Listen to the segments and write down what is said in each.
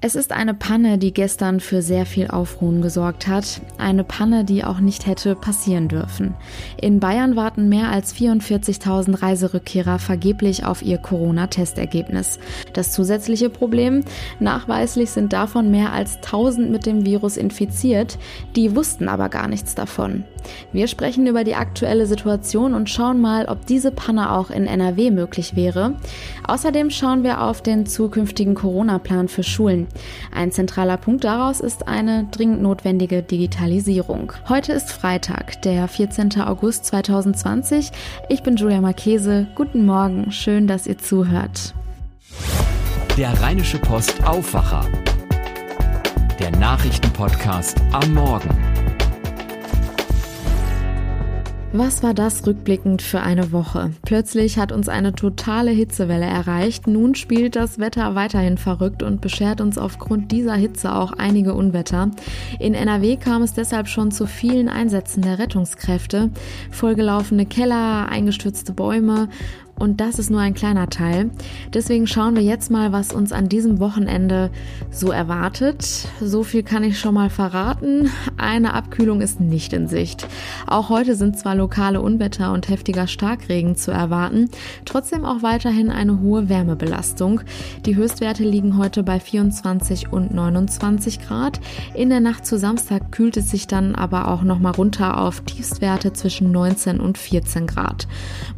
Es ist eine Panne, die gestern für sehr viel Aufruhen gesorgt hat. Eine Panne, die auch nicht hätte passieren dürfen. In Bayern warten mehr als 44.000 Reiserückkehrer vergeblich auf ihr Corona-Testergebnis. Das zusätzliche Problem? Nachweislich sind davon mehr als 1000 mit dem Virus infiziert. Die wussten aber gar nichts davon. Wir sprechen über die aktuelle Situation und schauen mal, ob diese Panne auch in NRW möglich wäre. Außerdem schauen wir auf den zukünftigen Corona-Plan für Schulen. Ein zentraler Punkt daraus ist eine dringend notwendige Digitalisierung. Heute ist Freitag, der 14. August 2020. Ich bin Julia Marchese. Guten Morgen, schön, dass ihr zuhört. Der Rheinische Post Aufwacher. Der Nachrichtenpodcast am Morgen. Was war das rückblickend für eine Woche? Plötzlich hat uns eine totale Hitzewelle erreicht. Nun spielt das Wetter weiterhin verrückt und beschert uns aufgrund dieser Hitze auch einige Unwetter. In NRW kam es deshalb schon zu vielen Einsätzen der Rettungskräfte. Vollgelaufene Keller, eingestürzte Bäume und das ist nur ein kleiner Teil. Deswegen schauen wir jetzt mal, was uns an diesem Wochenende so erwartet. So viel kann ich schon mal verraten. Eine Abkühlung ist nicht in Sicht. Auch heute sind zwar lokale Unwetter und heftiger Starkregen zu erwarten, trotzdem auch weiterhin eine hohe Wärmebelastung. Die Höchstwerte liegen heute bei 24 und 29 Grad. In der Nacht zu Samstag kühlt es sich dann aber auch nochmal runter auf Tiefstwerte zwischen 19 und 14 Grad.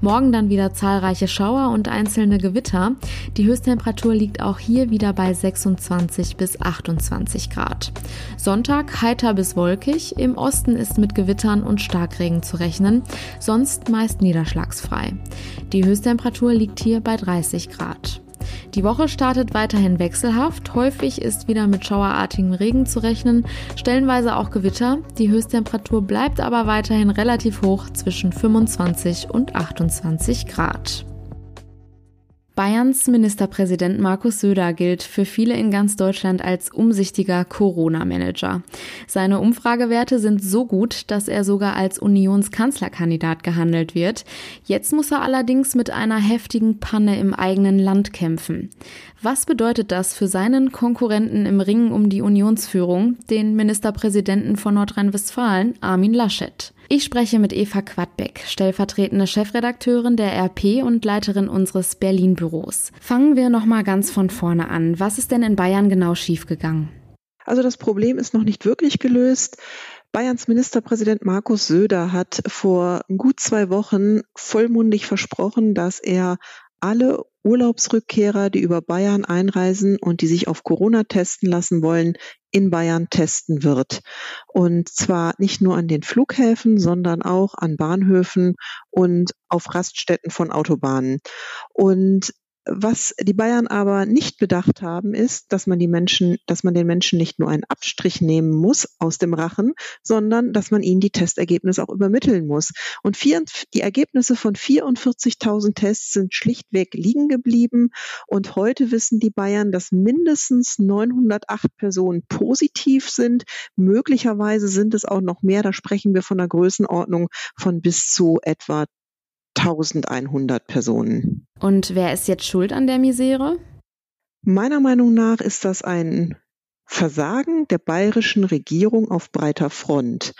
Morgen dann wieder zahlreiche zahlreiche Schauer und einzelne Gewitter. Die Höchsttemperatur liegt auch hier wieder bei 26 bis 28 Grad. Sonntag heiter bis wolkig. Im Osten ist mit Gewittern und Starkregen zu rechnen, sonst meist niederschlagsfrei. Die Höchsttemperatur liegt hier bei 30 Grad. Die Woche startet weiterhin wechselhaft. Häufig ist wieder mit schauerartigem Regen zu rechnen, stellenweise auch Gewitter. Die Höchsttemperatur bleibt aber weiterhin relativ hoch zwischen 25 und 28 Grad. Bayerns Ministerpräsident Markus Söder gilt für viele in ganz Deutschland als umsichtiger Corona-Manager. Seine Umfragewerte sind so gut, dass er sogar als Unionskanzlerkandidat gehandelt wird. Jetzt muss er allerdings mit einer heftigen Panne im eigenen Land kämpfen. Was bedeutet das für seinen Konkurrenten im Ringen um die Unionsführung, den Ministerpräsidenten von Nordrhein-Westfalen, Armin Laschet? Ich spreche mit Eva Quadbeck, stellvertretende Chefredakteurin der RP und Leiterin unseres Berlin-Büros. Fangen wir nochmal ganz von vorne an. Was ist denn in Bayern genau schiefgegangen? Also das Problem ist noch nicht wirklich gelöst. Bayerns Ministerpräsident Markus Söder hat vor gut zwei Wochen vollmundig versprochen, dass er alle Urlaubsrückkehrer, die über Bayern einreisen und die sich auf Corona testen lassen wollen, in Bayern testen wird. Und zwar nicht nur an den Flughäfen, sondern auch an Bahnhöfen und auf Raststätten von Autobahnen. Und was die Bayern aber nicht bedacht haben, ist, dass man die Menschen, dass man den Menschen nicht nur einen Abstrich nehmen muss aus dem Rachen, sondern dass man ihnen die Testergebnisse auch übermitteln muss. Und vier, die Ergebnisse von 44.000 Tests sind schlichtweg liegen geblieben. Und heute wissen die Bayern, dass mindestens 908 Personen positiv sind. Möglicherweise sind es auch noch mehr. Da sprechen wir von einer Größenordnung von bis zu etwa 1100 Personen. Und wer ist jetzt schuld an der Misere? Meiner Meinung nach ist das ein Versagen der bayerischen Regierung auf breiter Front.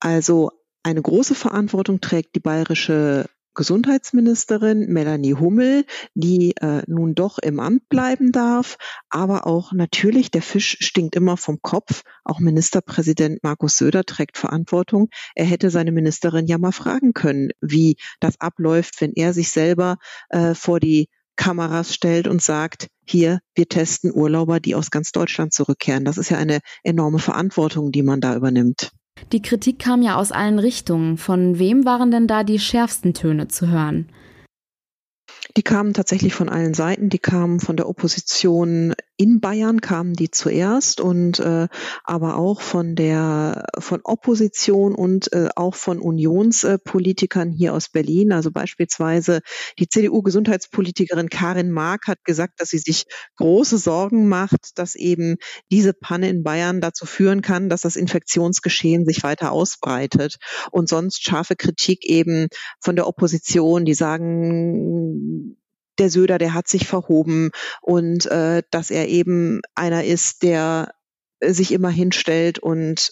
Also eine große Verantwortung trägt die bayerische Gesundheitsministerin Melanie Hummel, die äh, nun doch im Amt bleiben darf. Aber auch natürlich, der Fisch stinkt immer vom Kopf. Auch Ministerpräsident Markus Söder trägt Verantwortung. Er hätte seine Ministerin ja mal fragen können, wie das abläuft, wenn er sich selber äh, vor die Kameras stellt und sagt, hier, wir testen Urlauber, die aus ganz Deutschland zurückkehren. Das ist ja eine enorme Verantwortung, die man da übernimmt. Die Kritik kam ja aus allen Richtungen. Von wem waren denn da die schärfsten Töne zu hören? Die kamen tatsächlich von allen Seiten. Die kamen von der Opposition in Bayern kamen die zuerst und äh, aber auch von der von Opposition und äh, auch von Unionspolitikern hier aus Berlin. Also beispielsweise die CDU-Gesundheitspolitikerin Karin Mark hat gesagt, dass sie sich große Sorgen macht, dass eben diese Panne in Bayern dazu führen kann, dass das Infektionsgeschehen sich weiter ausbreitet. Und sonst scharfe Kritik eben von der Opposition, die sagen, der Söder, der hat sich verhoben und äh, dass er eben einer ist, der sich immer hinstellt und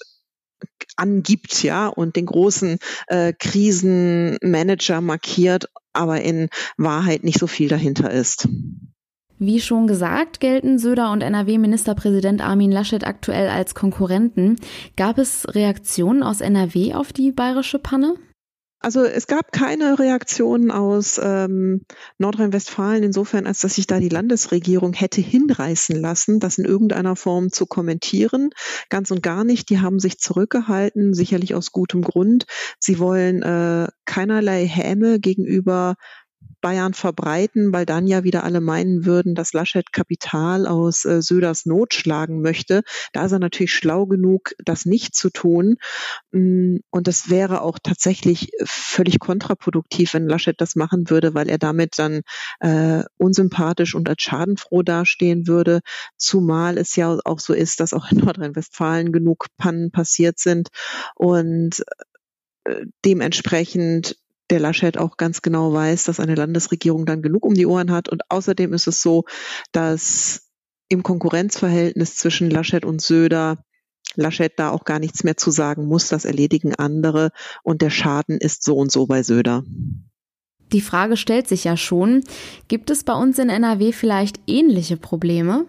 angibt, ja, und den großen äh, Krisenmanager markiert, aber in Wahrheit nicht so viel dahinter ist. Wie schon gesagt, gelten Söder und NRW-Ministerpräsident Armin Laschet aktuell als Konkurrenten. Gab es Reaktionen aus NRW auf die bayerische Panne? Also es gab keine Reaktionen aus ähm, Nordrhein-Westfalen insofern, als dass sich da die Landesregierung hätte hinreißen lassen, das in irgendeiner Form zu kommentieren. Ganz und gar nicht. Die haben sich zurückgehalten, sicherlich aus gutem Grund. Sie wollen äh, keinerlei Häme gegenüber Bayern verbreiten, weil dann ja wieder alle meinen würden, dass Laschet Kapital aus äh, Söders Not schlagen möchte. Da ist er natürlich schlau genug, das nicht zu tun. Mm, und das wäre auch tatsächlich völlig kontraproduktiv, wenn Laschet das machen würde, weil er damit dann äh, unsympathisch und als schadenfroh dastehen würde. Zumal es ja auch so ist, dass auch in Nordrhein-Westfalen genug Pannen passiert sind. Und äh, dementsprechend der Laschet auch ganz genau weiß, dass eine Landesregierung dann genug um die Ohren hat. Und außerdem ist es so, dass im Konkurrenzverhältnis zwischen Laschet und Söder Laschet da auch gar nichts mehr zu sagen muss. Das erledigen andere und der Schaden ist so und so bei Söder. Die Frage stellt sich ja schon, gibt es bei uns in NRW vielleicht ähnliche Probleme?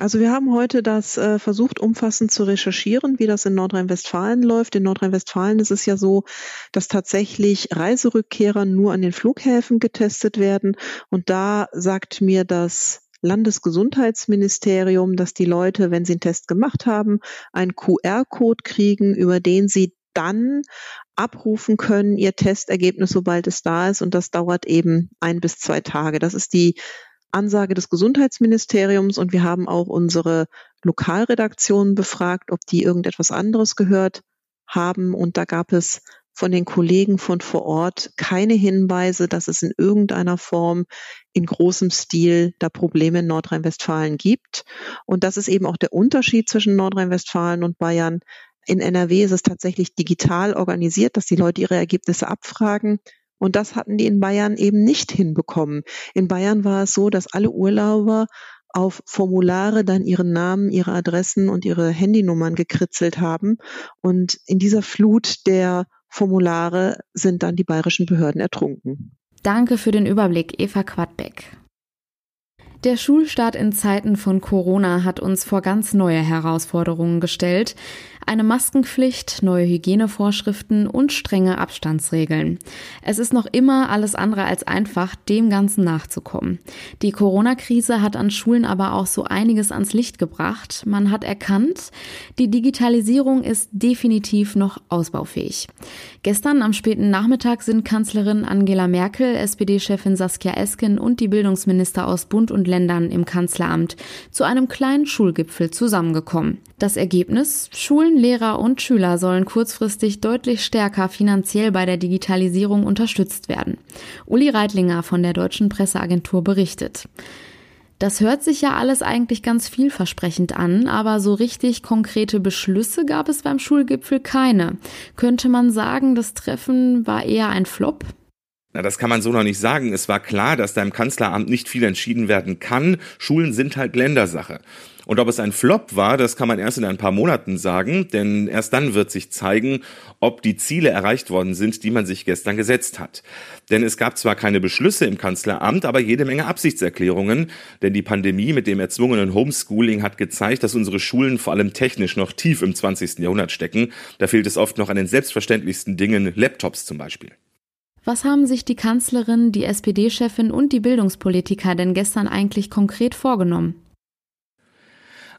Also wir haben heute das äh, versucht, umfassend zu recherchieren, wie das in Nordrhein-Westfalen läuft. In Nordrhein-Westfalen ist es ja so, dass tatsächlich Reiserückkehrer nur an den Flughäfen getestet werden. Und da sagt mir das Landesgesundheitsministerium, dass die Leute, wenn sie einen Test gemacht haben, einen QR-Code kriegen, über den sie dann abrufen können, ihr Testergebnis, sobald es da ist. Und das dauert eben ein bis zwei Tage. Das ist die Ansage des Gesundheitsministeriums und wir haben auch unsere Lokalredaktionen befragt, ob die irgendetwas anderes gehört haben. Und da gab es von den Kollegen von vor Ort keine Hinweise, dass es in irgendeiner Form in großem Stil da Probleme in Nordrhein-Westfalen gibt. Und das ist eben auch der Unterschied zwischen Nordrhein-Westfalen und Bayern. In NRW ist es tatsächlich digital organisiert, dass die Leute ihre Ergebnisse abfragen. Und das hatten die in Bayern eben nicht hinbekommen. In Bayern war es so, dass alle Urlauber auf Formulare dann ihren Namen, ihre Adressen und ihre Handynummern gekritzelt haben. Und in dieser Flut der Formulare sind dann die bayerischen Behörden ertrunken. Danke für den Überblick, Eva Quadbeck. Der Schulstart in Zeiten von Corona hat uns vor ganz neue Herausforderungen gestellt eine Maskenpflicht, neue Hygienevorschriften und strenge Abstandsregeln. Es ist noch immer alles andere als einfach, dem Ganzen nachzukommen. Die Corona-Krise hat an Schulen aber auch so einiges ans Licht gebracht. Man hat erkannt, die Digitalisierung ist definitiv noch ausbaufähig. Gestern am späten Nachmittag sind Kanzlerin Angela Merkel, SPD-Chefin Saskia Esken und die Bildungsminister aus Bund und Ländern im Kanzleramt zu einem kleinen Schulgipfel zusammengekommen. Das Ergebnis? Lehrer und Schüler sollen kurzfristig deutlich stärker finanziell bei der Digitalisierung unterstützt werden. Uli Reitlinger von der Deutschen Presseagentur berichtet. Das hört sich ja alles eigentlich ganz vielversprechend an, aber so richtig konkrete Beschlüsse gab es beim Schulgipfel keine. Könnte man sagen, das Treffen war eher ein Flop? Na, das kann man so noch nicht sagen. Es war klar, dass da im Kanzleramt nicht viel entschieden werden kann. Schulen sind halt Ländersache. Und ob es ein Flop war, das kann man erst in ein paar Monaten sagen, denn erst dann wird sich zeigen, ob die Ziele erreicht worden sind, die man sich gestern gesetzt hat. Denn es gab zwar keine Beschlüsse im Kanzleramt, aber jede Menge Absichtserklärungen, denn die Pandemie mit dem erzwungenen Homeschooling hat gezeigt, dass unsere Schulen vor allem technisch noch tief im 20. Jahrhundert stecken. Da fehlt es oft noch an den selbstverständlichsten Dingen, Laptops zum Beispiel. Was haben sich die Kanzlerin, die SPD-Chefin und die Bildungspolitiker denn gestern eigentlich konkret vorgenommen?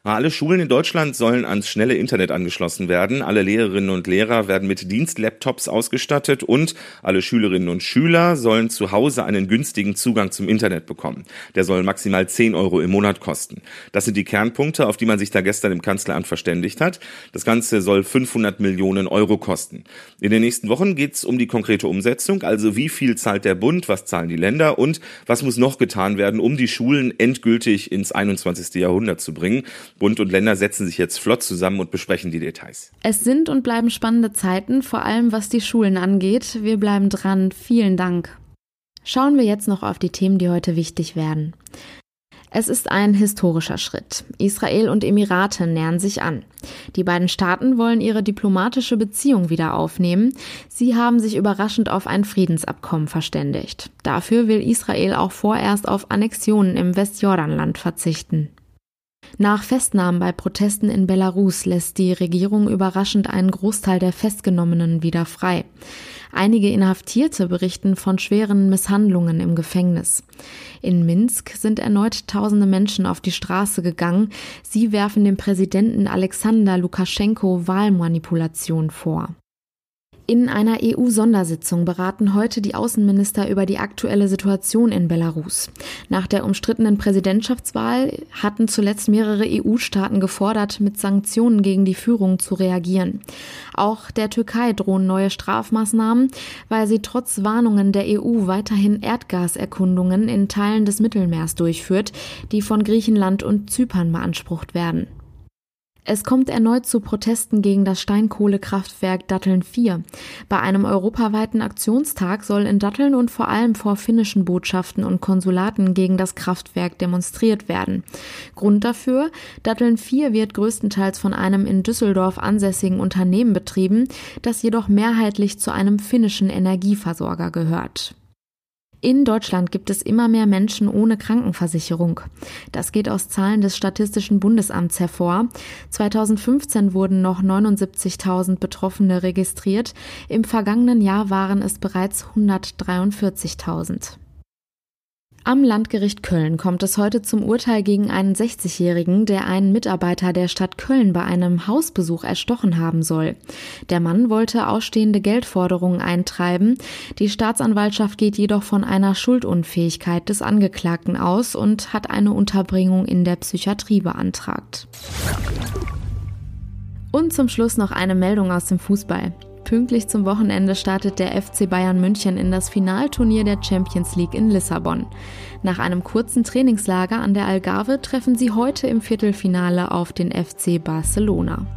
Alle Schulen in Deutschland sollen ans schnelle Internet angeschlossen werden. Alle Lehrerinnen und Lehrer werden mit Dienstlaptops ausgestattet und alle Schülerinnen und Schüler sollen zu Hause einen günstigen Zugang zum Internet bekommen. Der soll maximal 10 Euro im Monat kosten. Das sind die Kernpunkte, auf die man sich da gestern im Kanzleramt verständigt hat. Das Ganze soll 500 Millionen Euro kosten. In den nächsten Wochen geht es um die konkrete Umsetzung, also wie viel zahlt der Bund, was zahlen die Länder und was muss noch getan werden, um die Schulen endgültig ins 21. Jahrhundert zu bringen. Bund und Länder setzen sich jetzt flott zusammen und besprechen die Details. Es sind und bleiben spannende Zeiten, vor allem was die Schulen angeht. Wir bleiben dran. Vielen Dank. Schauen wir jetzt noch auf die Themen, die heute wichtig werden. Es ist ein historischer Schritt. Israel und Emirate nähern sich an. Die beiden Staaten wollen ihre diplomatische Beziehung wieder aufnehmen. Sie haben sich überraschend auf ein Friedensabkommen verständigt. Dafür will Israel auch vorerst auf Annexionen im Westjordanland verzichten. Nach Festnahmen bei Protesten in Belarus lässt die Regierung überraschend einen Großteil der Festgenommenen wieder frei. Einige Inhaftierte berichten von schweren Misshandlungen im Gefängnis. In Minsk sind erneut tausende Menschen auf die Straße gegangen. Sie werfen dem Präsidenten Alexander Lukaschenko Wahlmanipulation vor. In einer EU-Sondersitzung beraten heute die Außenminister über die aktuelle Situation in Belarus. Nach der umstrittenen Präsidentschaftswahl hatten zuletzt mehrere EU-Staaten gefordert, mit Sanktionen gegen die Führung zu reagieren. Auch der Türkei drohen neue Strafmaßnahmen, weil sie trotz Warnungen der EU weiterhin Erdgaserkundungen in Teilen des Mittelmeers durchführt, die von Griechenland und Zypern beansprucht werden. Es kommt erneut zu Protesten gegen das Steinkohlekraftwerk Datteln 4. Bei einem europaweiten Aktionstag soll in Datteln und vor allem vor finnischen Botschaften und Konsulaten gegen das Kraftwerk demonstriert werden. Grund dafür, Datteln 4 wird größtenteils von einem in Düsseldorf ansässigen Unternehmen betrieben, das jedoch mehrheitlich zu einem finnischen Energieversorger gehört. In Deutschland gibt es immer mehr Menschen ohne Krankenversicherung. Das geht aus Zahlen des Statistischen Bundesamts hervor. 2015 wurden noch 79.000 Betroffene registriert. Im vergangenen Jahr waren es bereits 143.000. Am Landgericht Köln kommt es heute zum Urteil gegen einen 60-Jährigen, der einen Mitarbeiter der Stadt Köln bei einem Hausbesuch erstochen haben soll. Der Mann wollte ausstehende Geldforderungen eintreiben. Die Staatsanwaltschaft geht jedoch von einer Schuldunfähigkeit des Angeklagten aus und hat eine Unterbringung in der Psychiatrie beantragt. Und zum Schluss noch eine Meldung aus dem Fußball. Pünktlich zum Wochenende startet der FC Bayern München in das Finalturnier der Champions League in Lissabon. Nach einem kurzen Trainingslager an der Algarve treffen sie heute im Viertelfinale auf den FC Barcelona.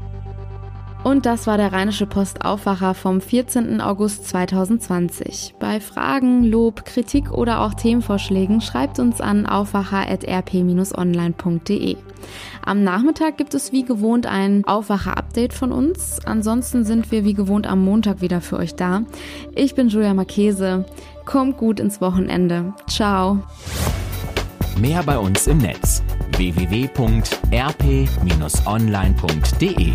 Und das war der Rheinische Post Aufwacher vom 14. August 2020. Bei Fragen, Lob, Kritik oder auch Themenvorschlägen schreibt uns an aufwacher.rp-online.de. Am Nachmittag gibt es wie gewohnt ein Aufwacher-Update von uns. Ansonsten sind wir wie gewohnt am Montag wieder für euch da. Ich bin Julia Marchese. Kommt gut ins Wochenende. Ciao. Mehr bei uns im Netz www.rp-online.de